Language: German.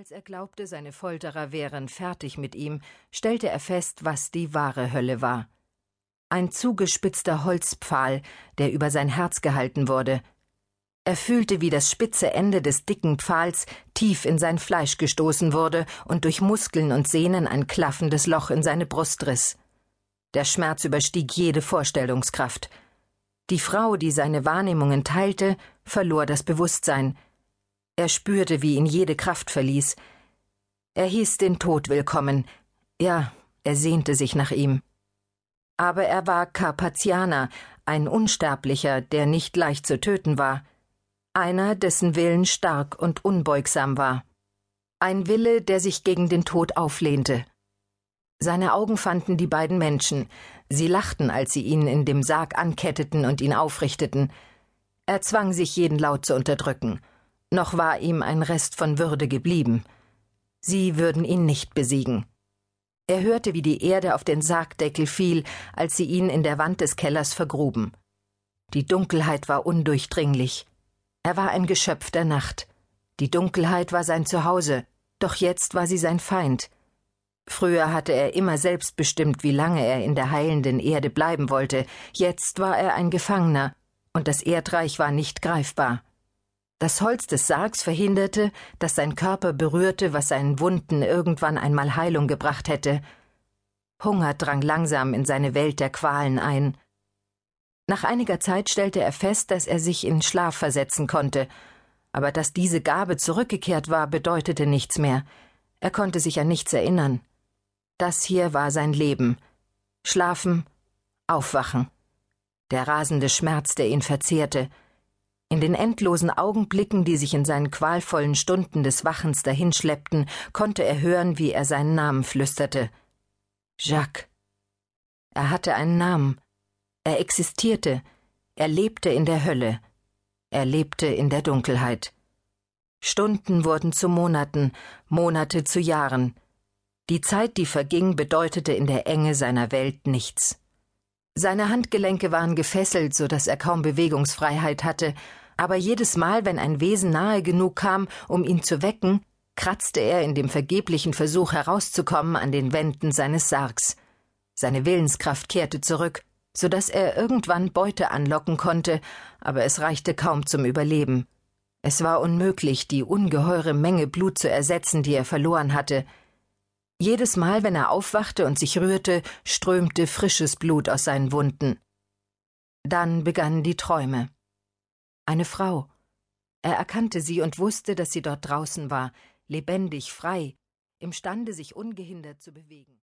Als er glaubte, seine Folterer wären fertig mit ihm, stellte er fest, was die wahre Hölle war. Ein zugespitzter Holzpfahl, der über sein Herz gehalten wurde. Er fühlte, wie das spitze Ende des dicken Pfahls tief in sein Fleisch gestoßen wurde und durch Muskeln und Sehnen ein klaffendes Loch in seine Brust riss. Der Schmerz überstieg jede Vorstellungskraft. Die Frau, die seine Wahrnehmungen teilte, verlor das Bewusstsein. Er spürte, wie ihn jede Kraft verließ. Er hieß den Tod willkommen. Ja, er sehnte sich nach ihm. Aber er war Carpathianer, ein Unsterblicher, der nicht leicht zu töten war. Einer, dessen Willen stark und unbeugsam war. Ein Wille, der sich gegen den Tod auflehnte. Seine Augen fanden die beiden Menschen. Sie lachten, als sie ihn in dem Sarg anketteten und ihn aufrichteten. Er zwang sich, jeden Laut zu unterdrücken. Noch war ihm ein Rest von Würde geblieben. Sie würden ihn nicht besiegen. Er hörte, wie die Erde auf den Sargdeckel fiel, als sie ihn in der Wand des Kellers vergruben. Die Dunkelheit war undurchdringlich. Er war ein Geschöpf der Nacht. Die Dunkelheit war sein Zuhause, doch jetzt war sie sein Feind. Früher hatte er immer selbst bestimmt, wie lange er in der heilenden Erde bleiben wollte, jetzt war er ein Gefangener, und das Erdreich war nicht greifbar. Das Holz des Sargs verhinderte, dass sein Körper berührte, was seinen Wunden irgendwann einmal Heilung gebracht hätte. Hunger drang langsam in seine Welt der Qualen ein. Nach einiger Zeit stellte er fest, dass er sich in Schlaf versetzen konnte, aber dass diese Gabe zurückgekehrt war, bedeutete nichts mehr. Er konnte sich an nichts erinnern. Das hier war sein Leben. Schlafen, aufwachen. Der rasende Schmerz, der ihn verzehrte. In den endlosen Augenblicken, die sich in seinen qualvollen Stunden des Wachens dahinschleppten, konnte er hören, wie er seinen Namen flüsterte. Jacques. Er hatte einen Namen. Er existierte. Er lebte in der Hölle. Er lebte in der Dunkelheit. Stunden wurden zu Monaten, Monate zu Jahren. Die Zeit, die verging, bedeutete in der Enge seiner Welt nichts. Seine Handgelenke waren gefesselt, so dass er kaum Bewegungsfreiheit hatte, aber jedes Mal, wenn ein Wesen nahe genug kam, um ihn zu wecken, kratzte er in dem vergeblichen Versuch herauszukommen an den Wänden seines Sargs. Seine Willenskraft kehrte zurück, so dass er irgendwann Beute anlocken konnte, aber es reichte kaum zum Überleben. Es war unmöglich, die ungeheure Menge Blut zu ersetzen, die er verloren hatte. Jedes Mal, wenn er aufwachte und sich rührte, strömte frisches Blut aus seinen Wunden. Dann begannen die Träume. Eine Frau. Er erkannte sie und wusste, dass sie dort draußen war, lebendig, frei, imstande, sich ungehindert zu bewegen.